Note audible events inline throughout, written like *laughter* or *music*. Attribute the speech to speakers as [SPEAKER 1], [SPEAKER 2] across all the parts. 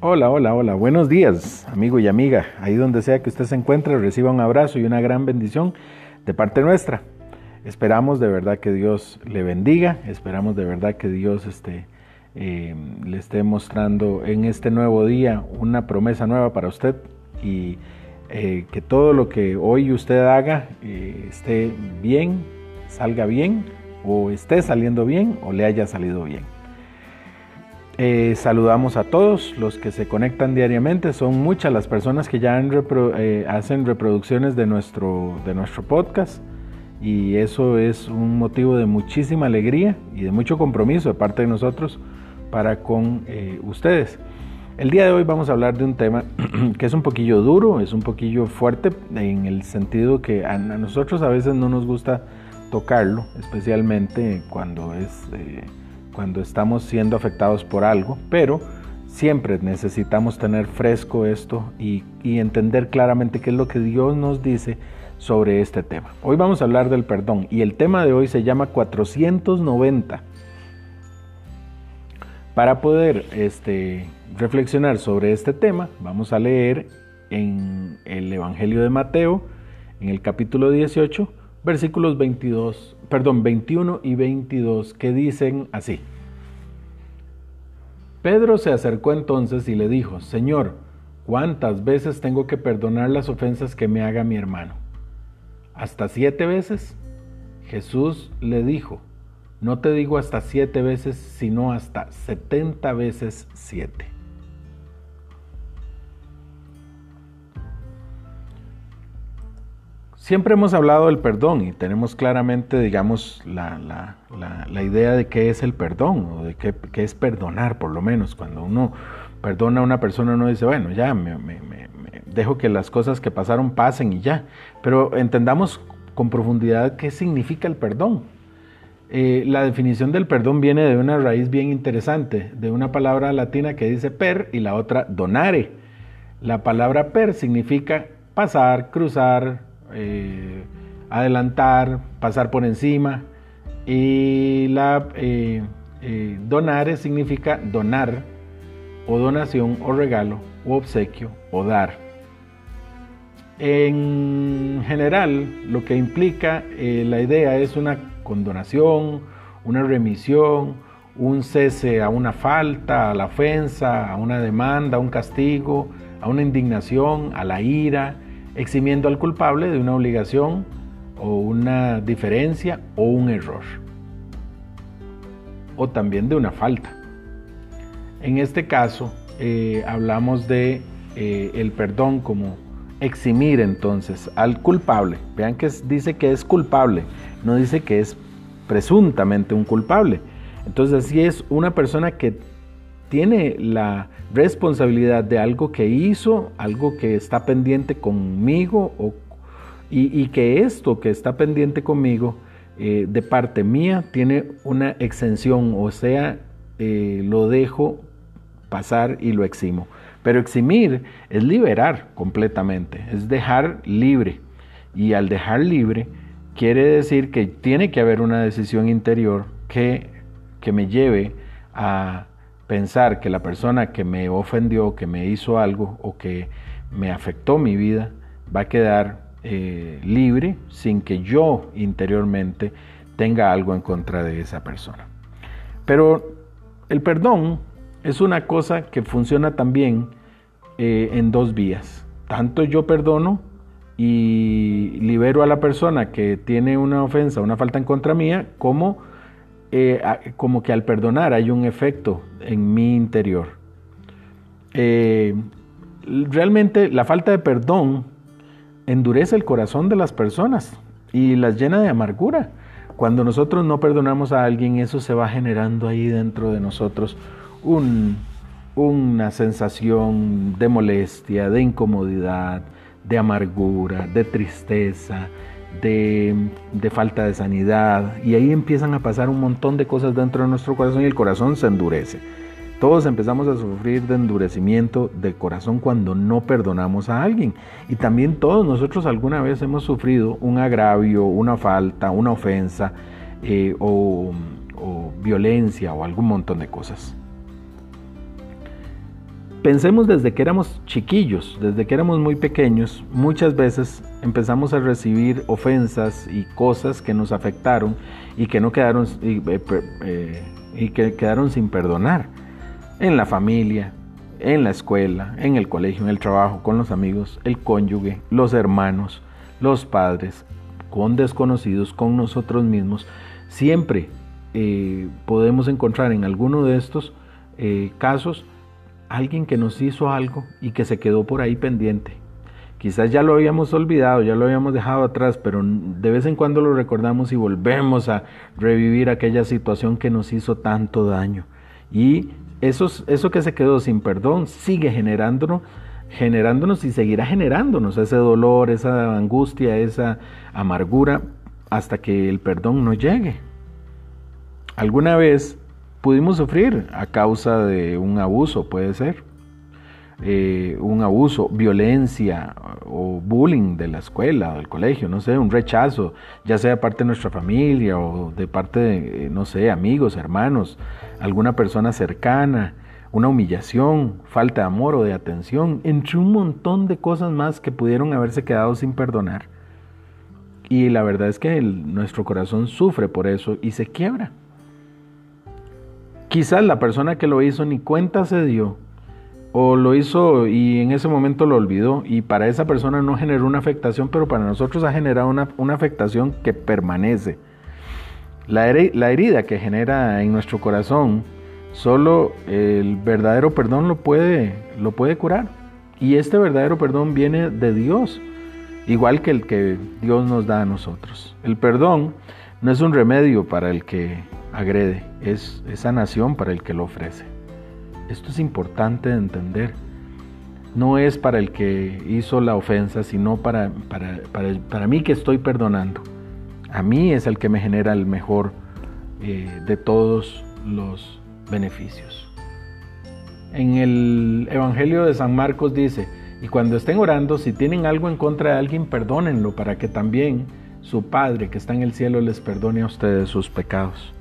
[SPEAKER 1] Hola, hola, hola. Buenos días, amigo y amiga. Ahí donde sea que usted se encuentre, reciba un abrazo y una gran bendición de parte nuestra. Esperamos de verdad que Dios le bendiga. Esperamos de verdad que Dios este, eh, le esté mostrando en este nuevo día una promesa nueva para usted y eh, que todo lo que hoy usted haga eh, esté bien, salga bien o esté saliendo bien o le haya salido bien. Eh, saludamos a todos los que se conectan diariamente. Son muchas las personas que ya eh, hacen reproducciones de nuestro, de nuestro podcast y eso es un motivo de muchísima alegría y de mucho compromiso de parte de nosotros para con eh, ustedes. El día de hoy vamos a hablar de un tema *clears throat* que es un poquillo duro, es un poquillo fuerte en el sentido que a nosotros a veces no nos gusta tocarlo, especialmente cuando es cuando estamos siendo afectados por algo, pero siempre necesitamos tener fresco esto y, entender claramente qué es lo que Dios nos dice sobre este tema. Hoy vamos a hablar del perdón y el tema de hoy se llama 490. Para poder este, reflexionar sobre este tema, vamos a leer en el Evangelio de Mateo, en el capítulo 18, versículos 22, perdón, 21 y 22 que dicen así. Pedro se acercó entonces y le dijo, Señor, ¿cuántas veces tengo que perdonar las ofensas que me haga mi hermano? ¿Hasta siete veces? Jesús le dijo, no te digo hasta siete veces, sino hasta setenta veces siete. Siempre hemos hablado del perdón y tenemos claramente, digamos, la, idea de qué es el perdón o de qué, es perdonar, por lo menos. Cuando uno perdona a una persona, uno dice, bueno, ya, me, dejo que las cosas que pasaron pasen y ya. Pero entendamos con profundidad qué significa el perdón. Eh, la definición del perdón viene de una raíz bien interesante, de una palabra latina que dice per y la otra donare. La palabra per significa pasar, cruzar, eh, adelantar, pasar por encima. Y la eh, eh, donare significa donar, o donación, o regalo, o obsequio, o dar. En general, lo que implica la idea es una condonación, una remisión, un cese a una falta, a la ofensa, a una demanda, a un castigo, a una indignación, a la ira, eximiendo al culpable de una obligación o una diferencia o un error. O también de una falta. En este caso, eh, hablamos de eh, el perdón como eximir entonces al culpable. Vean que dice que es culpable, no dice que es presuntamente un culpable. Entonces, si es una persona que tiene la responsabilidad de algo que hizo, algo que está pendiente conmigo y, que esto que está pendiente conmigo eh, de parte mía tiene una exención, o sea, eh, lo dejo pasar y lo eximo. Pero eximir es liberar completamente, es dejar libre. Y al dejar libre quiere decir que tiene que haber una decisión interior que, que me lleve a pensar que la persona que me ofendió, que me hizo algo o que me afectó mi vida, va a quedar eh, libre sin que yo interiormente tenga algo en contra de esa persona. Pero el perdón es una cosa que funciona también eh, en dos vías. Tanto yo perdono y libero a la persona que tiene una ofensa, una falta en contra mía, como eh, como que al perdonar hay un efecto en mi interior. Eh, realmente la falta de perdón endurece el corazón de las personas y las llena de amargura. Cuando nosotros no perdonamos a alguien, eso se va generando ahí dentro de nosotros una sensación de molestia, de incomodidad, de amargura, de tristeza, de, falta de sanidad y ahí empiezan a pasar un montón de cosas dentro de nuestro corazón y el corazón se endurece. Todos empezamos a sufrir de endurecimiento de corazón cuando no perdonamos a alguien. Y también todos nosotros alguna vez hemos sufrido un agravio, una falta, una ofensa eh, o violencia o algún montón de cosas. Pensemos desde que éramos chiquillos, desde que éramos muy pequeños, muchas veces empezamos a recibir ofensas y cosas que nos afectaron y que no quedaron y, eh, eh, y que quedaron sin perdonar en la familia, en la escuela, en el colegio, en el trabajo, con los amigos, el cónyuge, los hermanos, los padres, con desconocidos, con nosotros mismos. Siempre eh, podemos encontrar en alguno de estos casos alguien que nos hizo algo y que se quedó por ahí pendiente. Quizás ya lo habíamos olvidado, ya lo habíamos dejado atrás, pero de vez en cuando lo recordamos y volvemos a revivir aquella situación que nos hizo tanto daño. Y eso, eso que se quedó sin perdón sigue generándonos, generándonos y seguirá generándonos ese dolor, esa angustia, esa amargura, hasta que el perdón no llegue. Alguna vez pudimos sufrir a causa de un abuso, puede ser. Eh, un abuso, violencia o bullying de la escuela o del colegio, no sé, un rechazo, ya sea parte de nuestra familia o de parte de, eh, no sé, amigos, hermanos, alguna persona cercana, una humillación, falta de amor o de atención, entre un montón de cosas más que pudieron haberse quedado sin perdonar. Y la verdad es que nuestro corazón sufre por eso y se quiebra. Quizás la persona que lo hizo ni cuenta se dio, o lo hizo y en ese momento lo olvidó, y para esa persona no generó una afectación, pero para nosotros ha generado una, afectación que permanece. La, la herida que genera en nuestro corazón, solo el verdadero perdón lo puede, lo puede curar. Y este verdadero perdón viene de Dios, igual que el que Dios nos da a nosotros. El perdón no es un remedio para el que agrede, es sanación para el que lo ofrece. Esto es importante de entender. No es para el que hizo la ofensa, sino para, para, para, mí que estoy perdonando. A mí es el que me genera el mejor eh, de todos los beneficios. En el Evangelio de San Marcos dice, y cuando estén orando, si tienen algo en contra de alguien, perdónenlo para que también su Padre que está en el cielo les perdone a ustedes sus pecados.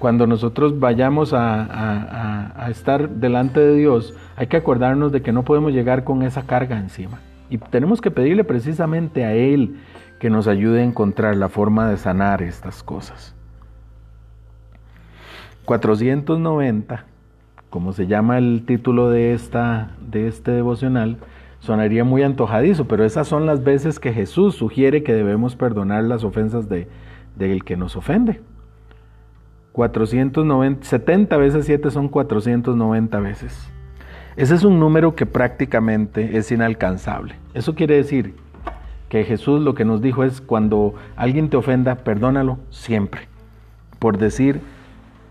[SPEAKER 1] Cuando nosotros vayamos a, estar delante de Dios, hay que acordarnos de que no podemos llegar con esa carga encima. Y tenemos que pedirle precisamente a Él que nos ayude a encontrar la forma de sanar estas cosas. 490, como se llama el título de, esta, de este devocional, sonaría muy antojadizo, pero esas son las veces que Jesús sugiere que debemos perdonar las ofensas de, del que nos ofende. 490, 70 veces 7 son 490 veces. Ese es un número que prácticamente es inalcanzable. Eso quiere decir que Jesús lo que nos dijo es cuando alguien te ofenda, perdónalo siempre. Por decir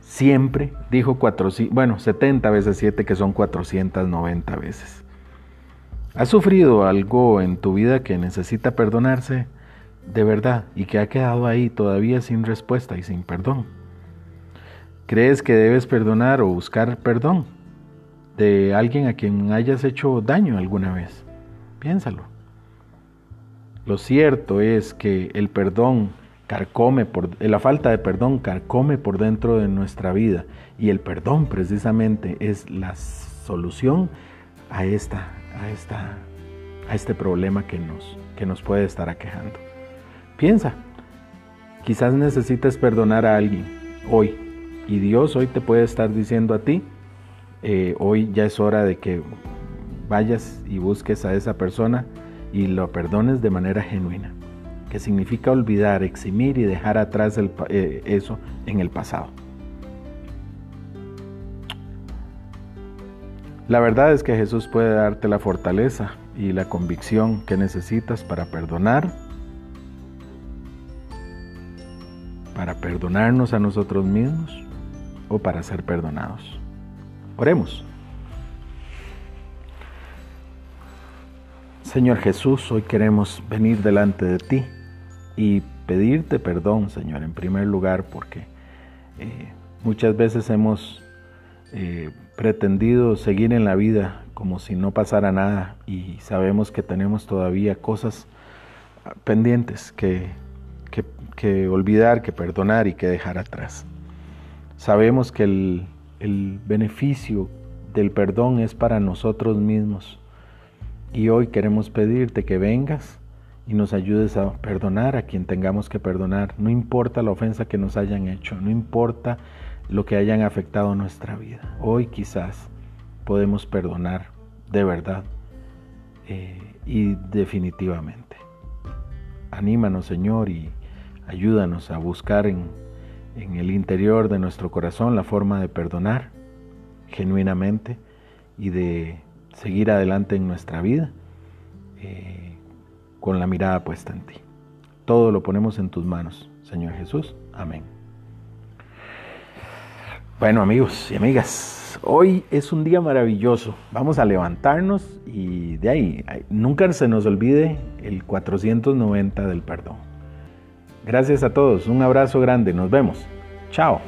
[SPEAKER 1] siempre, dijo 4, bueno, 70 veces 7 que son 490 veces. ¿Has sufrido algo en tu vida que necesita perdonarse de verdad y que ha quedado ahí todavía sin respuesta y sin perdón? ¿Crees que debes perdonar o buscar perdón de alguien a quien hayas hecho daño alguna vez? Piénsalo. Lo cierto es que el perdón carcome por la falta de perdón carcome por dentro de nuestra vida y el perdón precisamente es la solución a esta a esta a este problema que nos que nos puede estar aquejando. Piensa. Quizás necesites perdonar a alguien hoy y Dios hoy te puede estar diciendo a ti, eh, hoy ya es hora de que vayas y busques a esa persona y lo perdones de manera genuina, que significa olvidar, eximir y dejar atrás eh, eso en el pasado. La verdad es que Jesús puede darte la fortaleza y la convicción que necesitas para perdonar, para perdonarnos a nosotros mismos o para ser perdonados. Oremos. Señor Jesús, hoy queremos venir delante de ti y pedirte perdón, Señor, en primer lugar, porque eh, muchas veces hemos eh, pretendido seguir en la vida como si no pasara nada y sabemos que tenemos todavía cosas pendientes que, que olvidar, que perdonar y que dejar atrás. Sabemos que el, beneficio del perdón es para nosotros mismos. Y hoy queremos pedirte que vengas y nos ayudes a perdonar a quien tengamos que perdonar. No importa la ofensa que nos hayan hecho, no importa lo que hayan afectado nuestra vida. Hoy quizás podemos perdonar de verdad eh, y definitivamente. Anímanos Señor y ayúdanos a buscar en, en el interior de nuestro corazón la forma de perdonar genuinamente y de seguir adelante en nuestra vida eh, con la mirada puesta en ti. Todo lo ponemos en tus manos, Señor Jesús. Amén. Bueno amigos y amigas, hoy es un día maravilloso. Vamos a levantarnos y de ahí, nunca se nos olvide el 490 del perdón. Gracias a todos, un abrazo grande, nos vemos. Chao.